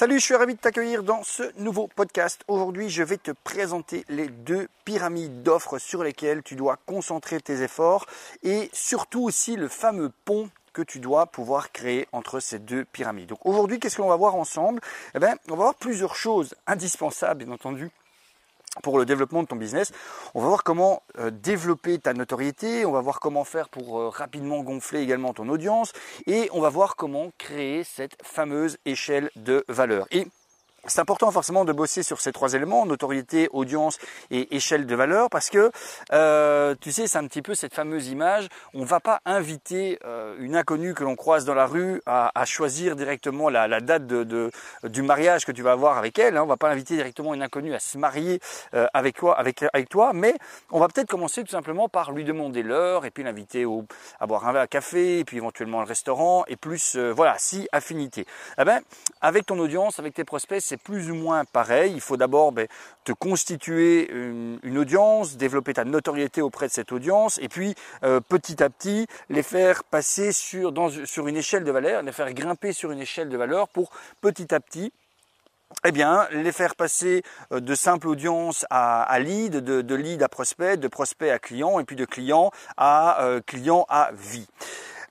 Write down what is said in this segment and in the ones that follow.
Salut, je suis ravi de t'accueillir dans ce nouveau podcast. Aujourd'hui, je vais te présenter les deux pyramides d'offres sur lesquelles tu dois concentrer tes efforts et surtout aussi le fameux pont que tu dois pouvoir créer entre ces deux pyramides. Donc aujourd'hui, qu'est-ce qu'on va voir ensemble? Eh bien, on va voir plusieurs choses indispensables, bien entendu, pour le développement de ton business. On va voir comment euh, développer ta notoriété, on va voir comment faire pour euh, rapidement gonfler également ton audience et on va voir comment créer cette fameuse échelle de valeur. C'est important forcément de bosser sur ces trois éléments, notoriété, audience et échelle de valeur, parce que euh, tu sais, c'est un petit peu cette fameuse image, on ne va pas inviter euh, une inconnue que l'on croise dans la rue à, choisir directement la, date de, du mariage que tu vas avoir avec elle, hein. on ne va pas inviter directement une inconnue à se marier euh, avec, toi, avec, toi, mais on va peut-être commencer tout simplement par lui demander l'heure, et puis l'inviter à boire un verre à café, et puis éventuellement le restaurant, et plus, voilà, si affinité. Eh ben, avec ton audience, avec tes prospects, c'est plus ou moins pareil. Il faut d'abord ben, te constituer une, audience, développer ta notoriété auprès de cette audience, et puis euh, petit à petit les faire passer sur, une échelle de valeur, les faire grimper sur une échelle de valeur pour petit à petit eh bien, les faire passer euh, de simple audience à, lead, de, lead à prospect, de prospect à client, et puis de client à euh, client à vie.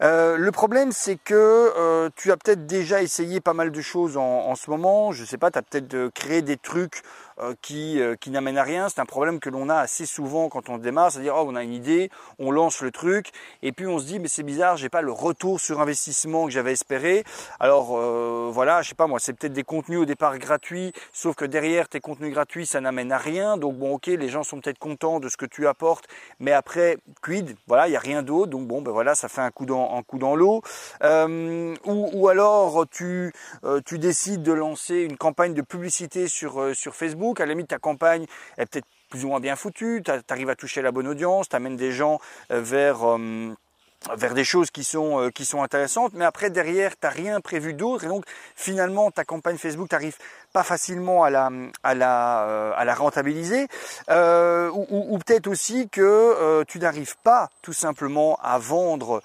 Euh, le problème, c'est que euh, tu as peut-être déjà essayé pas mal de choses en, ce moment. Je sais pas, tu as peut-être créé des trucs euh, qui, euh, qui n'amène à rien. C'est un problème que l'on a assez souvent quand on démarre, c'est-à-dire oh, on a une idée, on lance le truc, et puis on se dit mais c'est bizarre, j'ai pas le retour sur investissement que j'avais espéré. Alors euh, voilà, je sais pas moi, c'est peut-être des contenus au départ gratuits, sauf que derrière tes contenus gratuits, ça n'amène à rien. Donc bon, ok, les gens sont peut-être contents de ce que tu apportes, mais après quid, voilà, il y a rien d'autre. Donc bon, ben voilà, ça fait un coup dans un coup dans l'eau. Euh, ou, ou, alors tu tu décides de lancer une campagne de publicité sur sur Facebook à la limite ta campagne est peut-être plus ou moins bien foutue, tu arrives à toucher la bonne audience, tu amènes des gens euh, vers euh, vers des choses qui sont euh, qui sont intéressantes, mais après derrière tu n'as rien prévu d'autre et donc finalement ta campagne Facebook t'arrive pas facilement à la rentabiliser ou, peut-être aussi que tu n'arrives pas tout simplement à vendre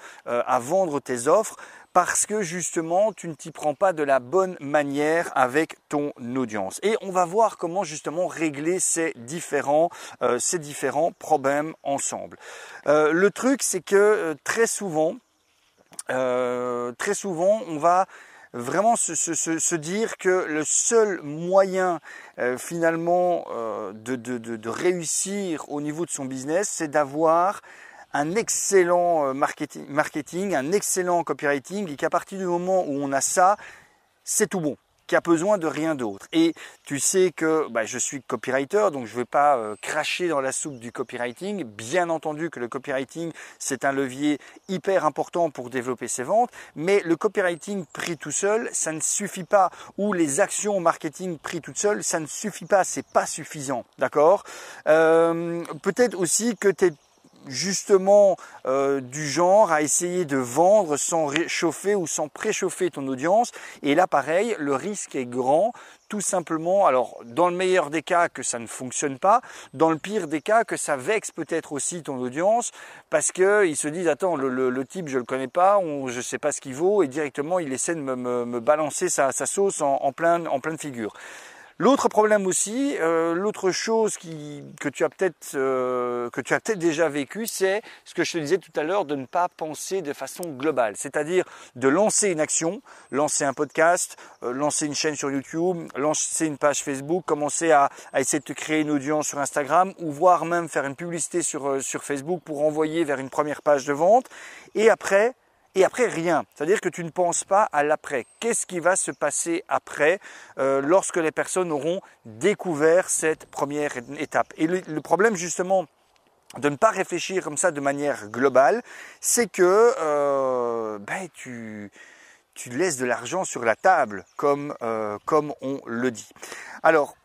tes offres parce que justement tu ne t'y prends pas de la bonne manière avec ton audience. Et on va voir comment justement régler ces différents, euh, ces différents problèmes ensemble. Euh, le truc c'est que euh, très souvent, très souvent on va vraiment se, dire que le seul moyen finalement de, réussir au niveau de son business, c'est d'avoir un excellent euh, marketing, marketing, un excellent copywriting, et qu'à partir du moment où on a ça, c'est tout bon qui a besoin de rien d'autre. Et tu sais que bah, je suis copywriter, donc je ne vais pas euh, cracher dans la soupe du copywriting. Bien entendu que le copywriting, c'est un levier hyper important pour développer ses ventes, mais le copywriting pris tout seul, ça ne suffit pas. Ou les actions marketing pris toutes seules, ça ne suffit pas, c'est pas suffisant. D'accord? Euh, Peut-être aussi que tu es justement euh, du genre à essayer de vendre sans réchauffer ou sans préchauffer ton audience. Et là, pareil, le risque est grand, tout simplement. Alors, dans le meilleur des cas, que ça ne fonctionne pas. Dans le pire des cas, que ça vexe peut-être aussi ton audience parce qu'ils se disent attends, le, type, je le connais pas, on, je sais pas ce qu'il vaut, et directement, il essaie de me, balancer sa, sauce en, en, plein, en pleine figure. L'autre problème aussi, euh, l'autre chose que tu as peut-être euh, que tu as peut-être déjà vécu, c'est ce que je te disais tout à l'heure de ne pas penser de façon globale, c'est-à-dire de lancer une action, lancer un podcast, euh, lancer une chaîne sur YouTube, lancer une page Facebook, commencer à, à, essayer de te créer une audience sur Instagram ou voire même faire une publicité sur sur Facebook pour envoyer vers une première page de vente. Et après et après rien. C'est-à-dire que tu ne penses pas à l'après. Qu'est-ce qui va se passer après euh, lorsque les personnes auront découvert cette première étape? Et le, problème justement de ne pas réfléchir comme ça de manière globale, c'est que euh, ben, tu, tu laisses de l'argent sur la table, comme, euh, comme on le dit. Alors,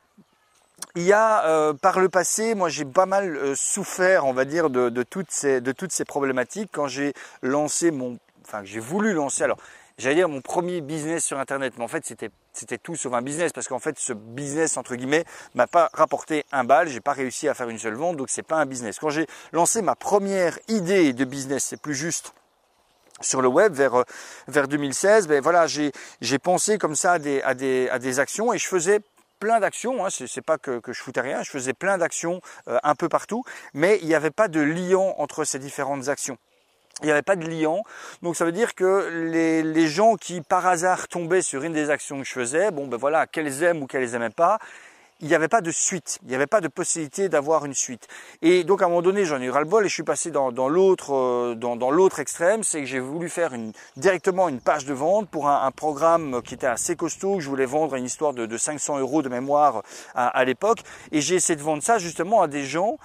il y a euh, par le passé, moi j'ai pas mal euh, souffert, on va dire, de, de, toutes ces, de toutes ces problématiques quand j'ai lancé mon enfin j'ai voulu lancer. Alors j'allais dire mon premier business sur internet, mais en fait c'était tout sauf un business parce qu'en fait ce business entre guillemets m'a pas rapporté un bal, j'ai pas réussi à faire une seule vente, donc c'est pas un business. Quand j'ai lancé ma première idée de business, c'est plus juste sur le web vers, vers 2016, ben voilà, j'ai pensé comme ça à des, actions et je faisais plein d'actions, hein, c'est pas que, que, je foutais rien, je faisais plein d'actions un peu partout, mais il n'y avait pas de lien entre ces différentes actions il n'y avait pas de liant. Donc ça veut dire que les, les, gens qui par hasard tombaient sur une des actions que je faisais, bon ben voilà, qu'elles aiment ou qu'elles aimaient pas, il n'y avait pas de suite, il n'y avait pas de possibilité d'avoir une suite. Et donc à un moment donné, j'en ai eu ras-le-bol et je suis passé dans, dans l'autre euh, dans, dans l'autre extrême, c'est que j'ai voulu faire une, directement une page de vente pour un, un, programme qui était assez costaud, que je voulais vendre une histoire de, de 500 euros de mémoire à, à l'époque, et j'ai essayé de vendre ça justement à des gens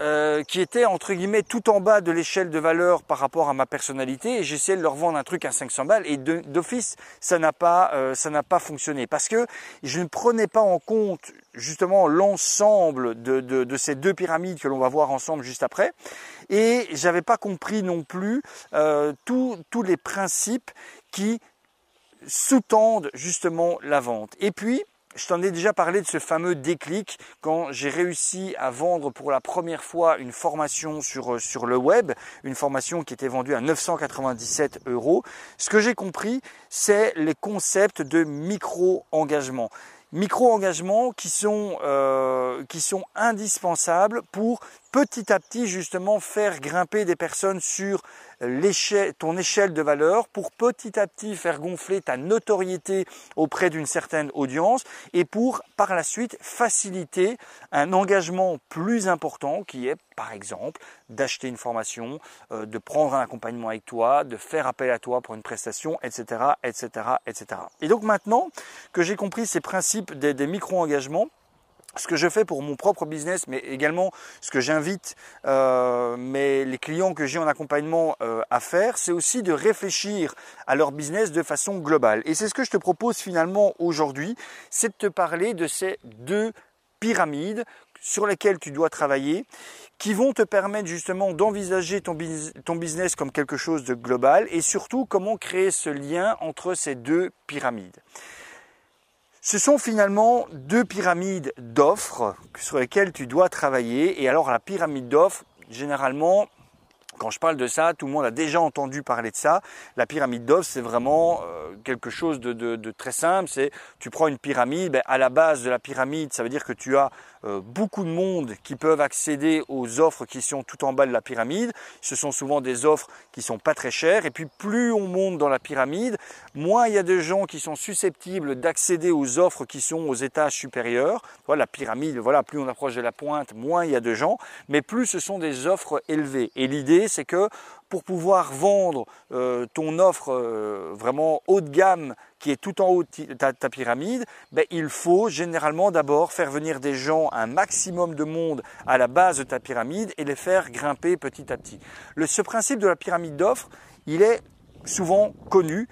euh, qui était entre guillemets tout en bas de l'échelle de valeur par rapport à ma personnalité et j'essayais de leur vendre un truc à 500 balles et d'office ça n'a pas euh, ça n'a pas fonctionné. Parce que je ne prenais pas en compte justement l'ensemble de, ces deux pyramides que l'on va voir ensemble juste après et j'avais pas compris non plus euh, tous les principes qui sous-tendent justement la vente. Et puis je t'en ai déjà parlé de ce fameux déclic quand j'ai réussi à vendre pour la première fois une formation sur, euh, le web, une formation qui était vendue à 997 euros. Ce que j'ai compris, c'est les concepts de micro-engagement micro-engagements euh, qui sont indispensables pour petit à petit justement faire grimper des personnes sur ton échelle de valeur pour petit à petit faire gonfler ta notoriété auprès d'une certaine audience et pour par la suite faciliter un engagement plus important qui est par exemple d'acheter une formation, euh, de prendre un accompagnement avec toi, de faire appel à toi pour une prestation, etc., etc., etc. Et donc maintenant que j'ai compris ces principes des micro-engagements, ce que je fais pour mon propre business, mais également ce que j'invite euh, les clients que j'ai en accompagnement euh, à faire, c'est aussi de réfléchir à leur business de façon globale. Et c'est ce que je te propose finalement aujourd'hui, c'est de te parler de ces deux pyramides sur lesquelles tu dois travailler, qui vont te permettre justement d'envisager ton, ton business comme quelque chose de global et surtout comment créer ce lien entre ces deux pyramides. Ce sont finalement deux pyramides d'offres sur lesquelles tu dois travailler. Et alors la pyramide d'offres, généralement, quand je parle de ça, tout le monde a déjà entendu parler de ça. La pyramide d'offres, c'est vraiment euh, quelque chose de, très simple. C'est tu prends une pyramide, ben, à la base de la pyramide, ça veut dire que tu as beaucoup de monde qui peuvent accéder aux offres qui sont tout en bas de la pyramide. Ce sont souvent des offres qui sont pas très chères. Et puis plus on monte dans la pyramide, moins il y a de gens qui sont susceptibles d'accéder aux offres qui sont aux étages supérieurs. Voilà, la pyramide, voilà, plus on approche de la pointe, moins il y a de gens, mais plus ce sont des offres élevées. Et l'idée, c'est que pour pouvoir vendre euh, ton offre euh, vraiment haut de gamme qui est tout en haut de ta, pyramide, ben, il faut généralement d'abord faire venir des gens, un maximum de monde à la base de ta pyramide et les faire grimper petit à petit. Le, ce principe de la pyramide d'offres, il est souvent connu,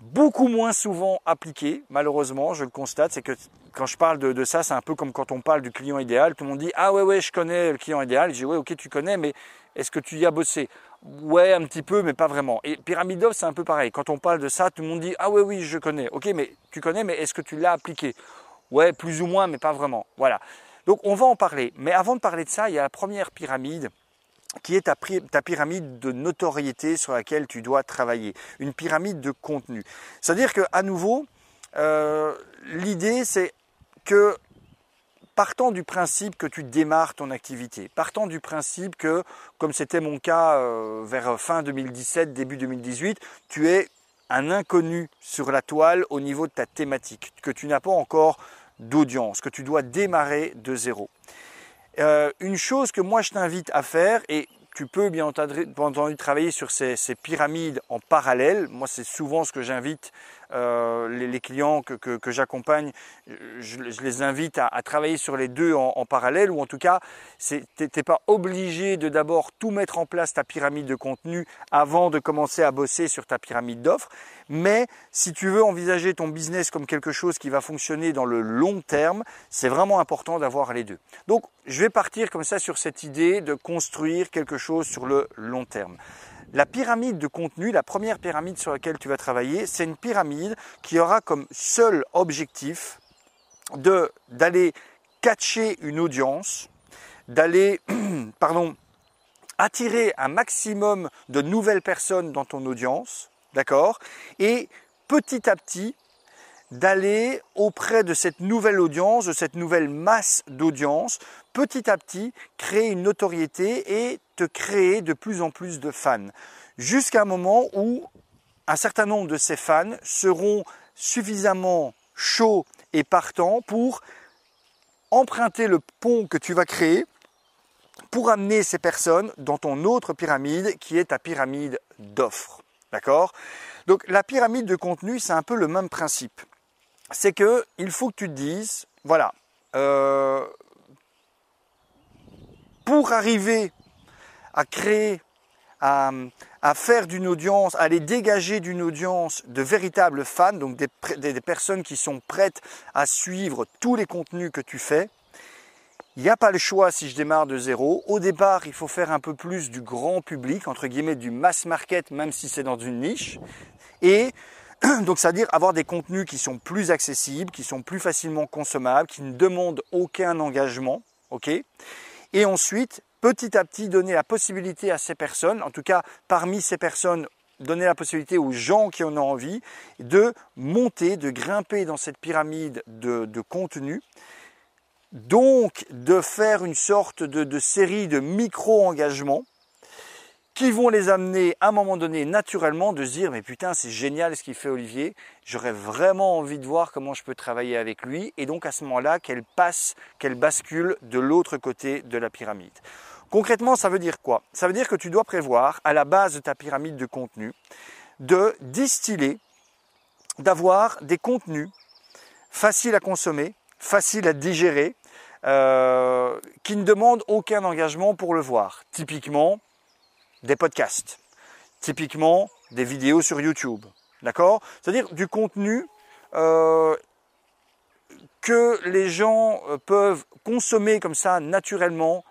beaucoup moins souvent appliqué, malheureusement, je le constate, c'est que quand je parle de, de ça, c'est un peu comme quand on parle du client idéal, tout le monde dit ah ouais ouais je connais le client idéal, je dis ouais ok tu connais, mais est-ce que tu y as bossé? Ouais, un petit peu, mais pas vraiment. Et Pyramide c'est un peu pareil. Quand on parle de ça, tout le monde dit Ah ouais, oui, je connais. Ok, mais tu connais, mais est-ce que tu l'as appliqué? Ouais, plus ou moins, mais pas vraiment. Voilà. Donc on va en parler. Mais avant de parler de ça, il y a la première pyramide qui est ta, pyramide de notoriété sur laquelle tu dois travailler, une pyramide de contenu. C'est-à-dire que à nouveau, euh, l'idée c'est que partant du principe que tu démarres ton activité, partant du principe que, comme c'était mon cas euh, vers fin 2017, début 2018, tu es un inconnu sur la toile au niveau de ta thématique, que tu n'as pas encore d'audience, que tu dois démarrer de zéro. Euh, une chose que moi je t'invite à faire, et tu peux bien entendu travailler sur ces, pyramides en parallèle. Moi, c'est souvent ce que j'invite euh, les, clients que, j'accompagne. Je, les invite à, travailler sur les deux en, parallèle, ou en tout cas, tu n'es pas obligé de d'abord tout mettre en place ta pyramide de contenu avant de commencer à bosser sur ta pyramide d'offres. Mais si tu veux envisager ton business comme quelque chose qui va fonctionner dans le long terme, c'est vraiment important d'avoir les deux. Donc, je vais partir comme ça sur cette idée de construire quelque chose sur le long terme. La pyramide de contenu, la première pyramide sur laquelle tu vas travailler, c'est une pyramide qui aura comme seul objectif de d'aller catcher une audience, d'aller attirer un maximum de nouvelles personnes dans ton audience, d'accord Et petit à petit, d'aller auprès de cette nouvelle audience, de cette nouvelle masse d'audience, petit à petit créer une notoriété et créer de plus en plus de fans. Jusqu'à un moment où un certain nombre de ces fans seront suffisamment chauds et partants pour emprunter le pont que tu vas créer pour amener ces personnes dans ton autre pyramide qui est ta pyramide d'offres. D'accord? Donc la pyramide de contenu, c'est un peu le même principe c'est que il faut que tu te dises, voilà, euh, pour arriver à créer, à, faire d'une audience, à aller dégager d'une audience de véritables fans, donc des, des, personnes qui sont prêtes à suivre tous les contenus que tu fais, il n'y a pas le choix si je démarre de zéro. Au départ, il faut faire un peu plus du grand public, entre guillemets du mass market, même si c'est dans une niche. Et donc, c'est-à-dire avoir des contenus qui sont plus accessibles, qui sont plus facilement consommables, qui ne demandent aucun engagement, ok? Et ensuite, petit à petit, donner la possibilité à ces personnes, en tout cas parmi ces personnes, donner la possibilité aux gens qui en ont envie de monter, de grimper dans cette pyramide de, contenu. Donc, de faire une sorte de, de série de micro-engagements qui vont les amener à un moment donné naturellement de se dire mais putain c'est génial ce qu'il fait Olivier, j'aurais vraiment envie de voir comment je peux travailler avec lui et donc à ce moment-là qu'elle passe, qu'elle bascule de l'autre côté de la pyramide. Concrètement ça veut dire quoi? Ça veut dire que tu dois prévoir à la base de ta pyramide de contenu de distiller, d'avoir des contenus faciles à consommer, faciles à digérer, euh, qui ne demandent aucun engagement pour le voir. Typiquement, des podcasts, typiquement des vidéos sur YouTube, d'accord? C'est-à-dire du contenu euh, que les gens euh, peuvent consommer comme ça naturellement,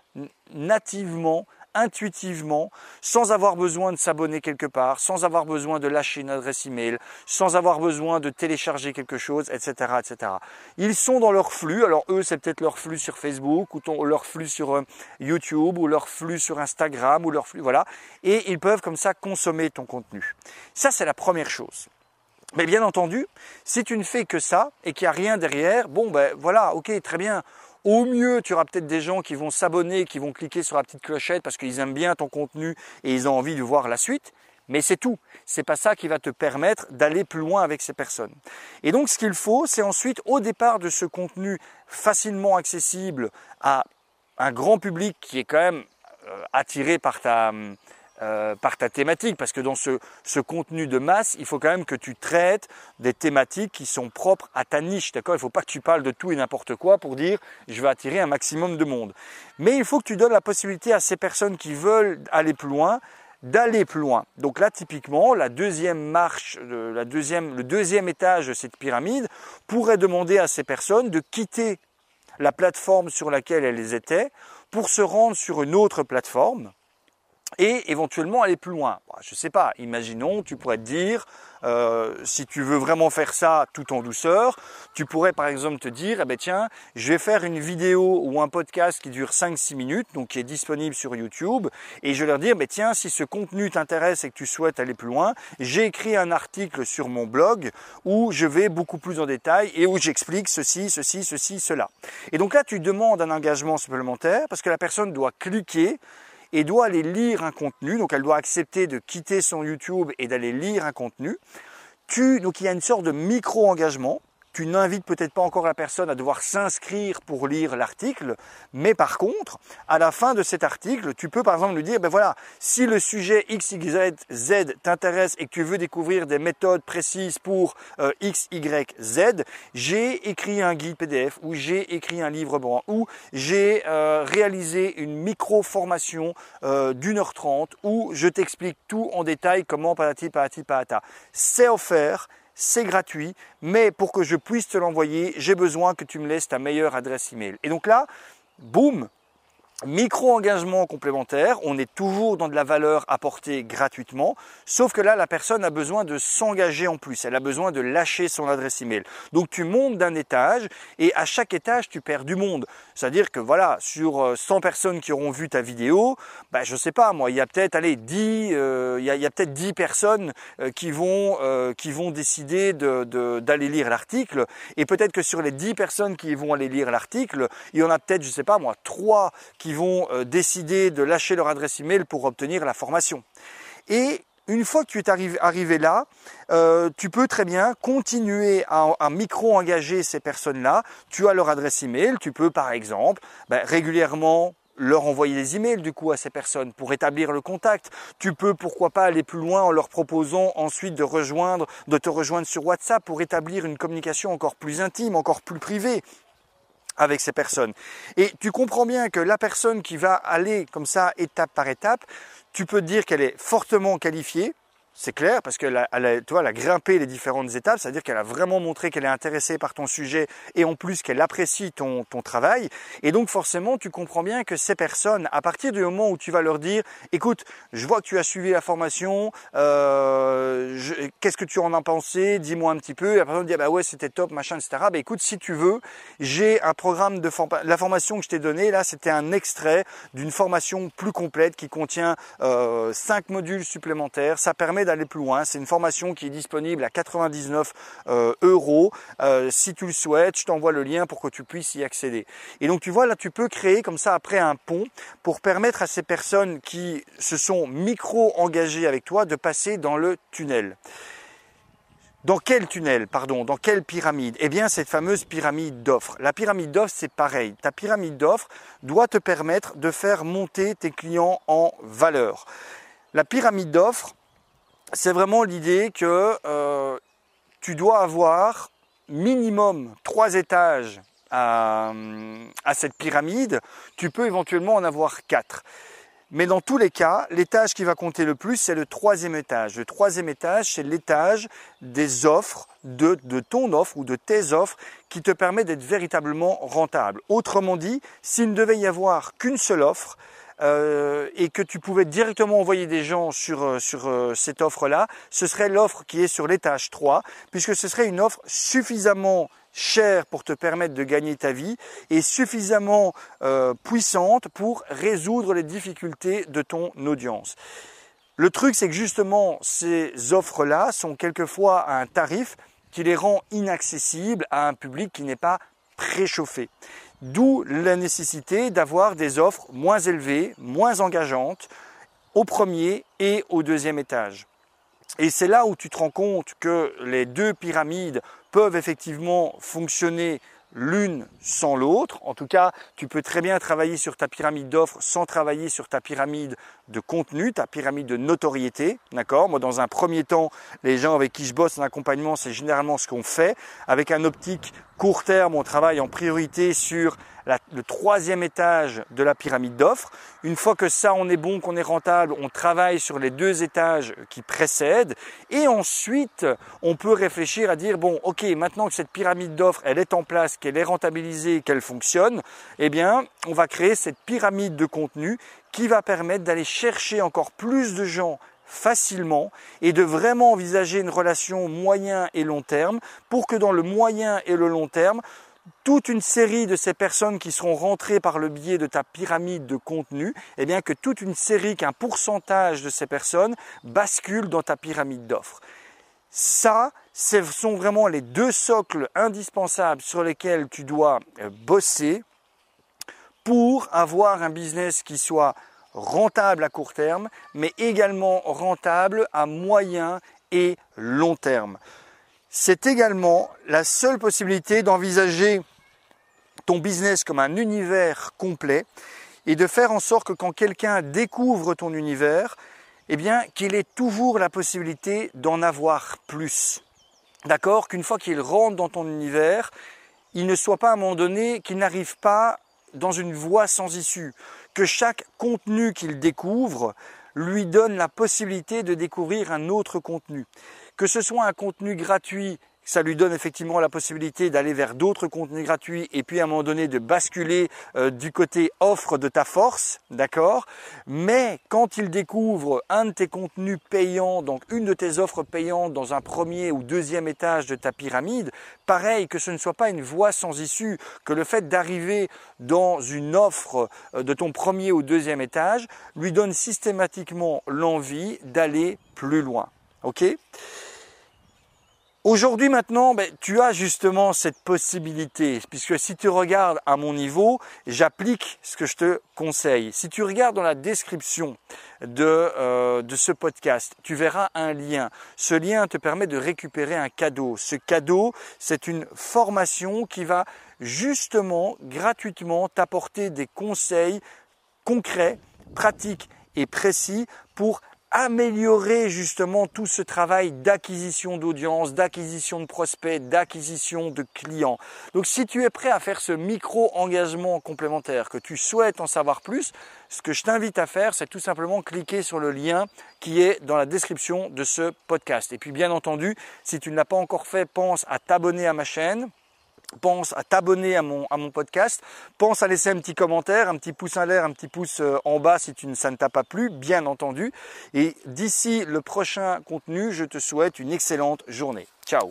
nativement, intuitivement, sans avoir besoin de s'abonner quelque part, sans avoir besoin de lâcher une adresse email, sans avoir besoin de télécharger quelque chose, etc., etc. Ils sont dans leur flux. Alors eux, c'est peut-être leur flux sur Facebook ou leur flux sur euh, YouTube ou leur flux sur Instagram ou leur flux, voilà. Et ils peuvent comme ça consommer ton contenu. Ça, c'est la première chose. Mais bien entendu, si tu ne fais que ça et qu'il n'y a rien derrière, bon ben voilà, ok, très bien, au mieux, tu auras peut-être des gens qui vont s'abonner, qui vont cliquer sur la petite clochette parce qu'ils aiment bien ton contenu et ils ont envie de voir la suite. Mais c'est tout. C'est pas ça qui va te permettre d'aller plus loin avec ces personnes. Et donc, ce qu'il faut, c'est ensuite, au départ de ce contenu facilement accessible à un grand public qui est quand même euh, attiré par ta, euh, par ta thématique, parce que dans ce, contenu de masse, il faut quand même que tu traites des thématiques qui sont propres à ta niche, d'accord? Il ne faut pas que tu parles de tout et n'importe quoi pour dire je vais attirer un maximum de monde. Mais il faut que tu donnes la possibilité à ces personnes qui veulent aller plus loin d'aller plus loin. Donc là, typiquement, la deuxième marche, la deuxième, le deuxième étage de cette pyramide pourrait demander à ces personnes de quitter la plateforme sur laquelle elles étaient pour se rendre sur une autre plateforme et éventuellement aller plus loin. Je ne sais pas, imaginons, tu pourrais te dire, euh, si tu veux vraiment faire ça tout en douceur, tu pourrais par exemple te dire, eh ben tiens, je vais faire une vidéo ou un podcast qui dure 5-6 minutes, donc qui est disponible sur YouTube, et je vais leur dire, ben tiens, si ce contenu t'intéresse et que tu souhaites aller plus loin, j'ai écrit un article sur mon blog où je vais beaucoup plus en détail et où j'explique ceci, ceci, ceci, cela. Et donc là, tu demandes un engagement supplémentaire parce que la personne doit cliquer et doit aller lire un contenu, donc elle doit accepter de quitter son YouTube et d'aller lire un contenu. Tu, donc il y a une sorte de micro-engagement tu n'invites peut-être pas encore la personne à devoir s'inscrire pour lire l'article, mais par contre, à la fin de cet article, tu peux par exemple lui dire, ben voilà, si le sujet X, Y, Z t'intéresse et que tu veux découvrir des méthodes précises pour euh, X, Y, Z, j'ai écrit un guide PDF ou j'ai écrit un livre blanc ou j'ai euh, réalisé une micro-formation euh, d'une heure trente où je t'explique tout en détail comment patati patati patata. C'est offert, c'est gratuit, mais pour que je puisse te l'envoyer, j'ai besoin que tu me laisses ta meilleure adresse email. Et donc là, boum, Micro-engagement complémentaire, on est toujours dans de la valeur apportée gratuitement, sauf que là, la personne a besoin de s'engager en plus, elle a besoin de lâcher son adresse email. Donc tu montes d'un étage et à chaque étage, tu perds du monde. C'est-à-dire que voilà, sur 100 euh, personnes qui auront vu ta vidéo, bah, je sais pas, moi, il y a peut-être, allez, 10, euh, il y a, peut-être 10 personnes euh, qui, vont, qui vont décider d'aller lire l'article. Et peut-être que sur les 10 personnes qui vont aller lire l'article, il y en a peut-être, je sais pas moi, 3 qui vont euh, décider de lâcher leur adresse email pour obtenir la formation. Et une fois que tu es arrivé, là, euh, tu peux très bien continuer à, micro-engager ces personnes-là. Tu as leur adresse email, tu peux par exemple ben, régulièrement leur envoyer des emails du coup à ces personnes pour établir le contact. Tu peux pourquoi pas aller plus loin en leur proposant ensuite de de te rejoindre sur WhatsApp pour établir une communication encore plus intime, encore plus privée avec ces personnes. Et tu comprends bien que la personne qui va aller comme ça étape par étape, tu peux dire qu'elle est fortement qualifiée, c'est clair, parce a, elle a, tu vois, elle a grimpé les différentes étapes, c'est-à-dire qu'elle a vraiment montré qu'elle est intéressée par ton sujet et en plus qu'elle apprécie ton, travail. Et donc forcément, tu comprends bien que ces personnes, à partir du moment où tu vas leur dire, écoute, je vois que tu as suivi la formation, euh, qu'est-ce que tu en as pensé, dis-moi un petit peu. Et la personne dit, ah bah ouais, c'était top, machin, etc. Bah écoute, si tu veux, j'ai un programme de formation, la formation que je t'ai donnée, là, c'était un extrait d'une formation plus complète qui contient euh, cinq modules supplémentaires. Ça permet d'aller plus loin. C'est une formation qui est disponible à 99 euh, euros. Euh, si tu le souhaites, je t'envoie le lien pour que tu puisses y accéder. Et donc tu vois là, tu peux créer comme ça après un pont pour permettre à ces personnes qui se sont micro engagées avec toi de passer dans le tunnel. Dans quel tunnel, pardon, dans quelle pyramide? Eh bien, cette fameuse pyramide d'offres. La pyramide d'offres, c'est pareil. Ta pyramide d'offres doit te permettre de faire monter tes clients en valeur. La pyramide d'offres, c'est vraiment l'idée que euh, tu dois avoir minimum trois étages à, cette pyramide. Tu peux éventuellement en avoir quatre. Mais dans tous les cas, l'étage qui va compter le plus, c'est le troisième étage. Le troisième étage, c'est l'étage des offres, de, ton offre ou de tes offres qui te permet d'être véritablement rentable. Autrement dit, s'il ne devait y avoir qu'une seule offre, euh, et que tu pouvais directement envoyer des gens sur, euh, euh, cette offre-là, ce serait l'offre qui est sur l'étage 3, puisque ce serait une offre suffisamment chère pour te permettre de gagner ta vie et suffisamment puissante pour résoudre les difficultés de ton audience. Le truc, c'est que justement, ces offres-là sont quelquefois à un tarif qui les rend inaccessibles à un public qui n'est pas préchauffé. D'où la nécessité d'avoir des offres moins élevées, moins engageantes au premier et au deuxième étage. Et c'est là où tu te rends compte que les deux pyramides peuvent effectivement fonctionner l'une sans l'autre. En tout cas, tu peux très bien travailler sur ta pyramide d'offres sans travailler sur ta pyramide de contenu, ta pyramide de notoriété. D'accord? Moi, dans un premier temps, les gens avec qui je bosse en accompagnement, c'est généralement ce qu'on fait. Avec un optique court terme, on travaille en priorité sur le troisième étage de la pyramide d'offres. Une fois que ça, on est bon, qu'on est rentable, on travaille sur les deux étages qui précèdent. Et ensuite, on peut réfléchir à dire, bon, ok, maintenant que cette pyramide d'offres, elle est en place, qu'elle est rentabilisée, qu'elle fonctionne, eh bien, on va créer cette pyramide de contenu qui va permettre d'aller chercher encore plus de gens facilement et de vraiment envisager une relation moyen et long terme pour que dans le moyen et le long terme, toute une série de ces personnes qui seront rentrées par le biais de ta pyramide de contenu, eh bien que toute une série, qu'un pourcentage de ces personnes bascule dans ta pyramide d'offres. Ça, ce sont vraiment les deux socles indispensables sur lesquels tu dois euh, bosser pour avoir un business qui soit rentable à court terme, mais également rentable à moyen et long terme. C'est également la seule possibilité d'envisager ton business comme un univers complet et de faire en sorte que quand quelqu'un découvre ton univers, eh bien, qu'il ait toujours la possibilité d'en avoir plus. D'accord? Qu'une fois qu'il rentre dans ton univers, il ne soit pas à un moment donné, qu'il n'arrive pas dans une voie sans issue. Que chaque contenu qu'il découvre lui donne la possibilité de découvrir un autre contenu. Que ce soit un contenu gratuit ça lui donne effectivement la possibilité d'aller vers d'autres contenus gratuits et puis à un moment donné de basculer euh, du côté offre de ta force, d'accord? Mais quand il découvre un de tes contenus payants, donc une de tes offres payantes dans un premier ou deuxième étage de ta pyramide, pareil que ce ne soit pas une voie sans issue, que le fait d'arriver dans une offre euh, de ton premier ou deuxième étage lui donne systématiquement l'envie d'aller plus loin. OK? Aujourd'hui maintenant, ben, tu as justement cette possibilité, puisque si tu regardes à mon niveau, j'applique ce que je te conseille. Si tu regardes dans la description de, euh, de ce podcast, tu verras un lien. Ce lien te permet de récupérer un cadeau. Ce cadeau, c'est une formation qui va justement gratuitement t'apporter des conseils concrets, pratiques et précis pour améliorer justement tout ce travail d'acquisition d'audience, d'acquisition de prospects, d'acquisition de clients. Donc si tu es prêt à faire ce micro-engagement complémentaire, que tu souhaites en savoir plus, ce que je t'invite à faire, c'est tout simplement cliquer sur le lien qui est dans la description de ce podcast. Et puis bien entendu, si tu ne l'as pas encore fait, pense à t'abonner à ma chaîne pense à t'abonner à mon, podcast, pense à laisser un petit commentaire, un petit pouce en l'air, un petit pouce euh, en bas si tu, ça ne t'a pas plu, bien entendu. Et d'ici le prochain contenu, je te souhaite une excellente journée. Ciao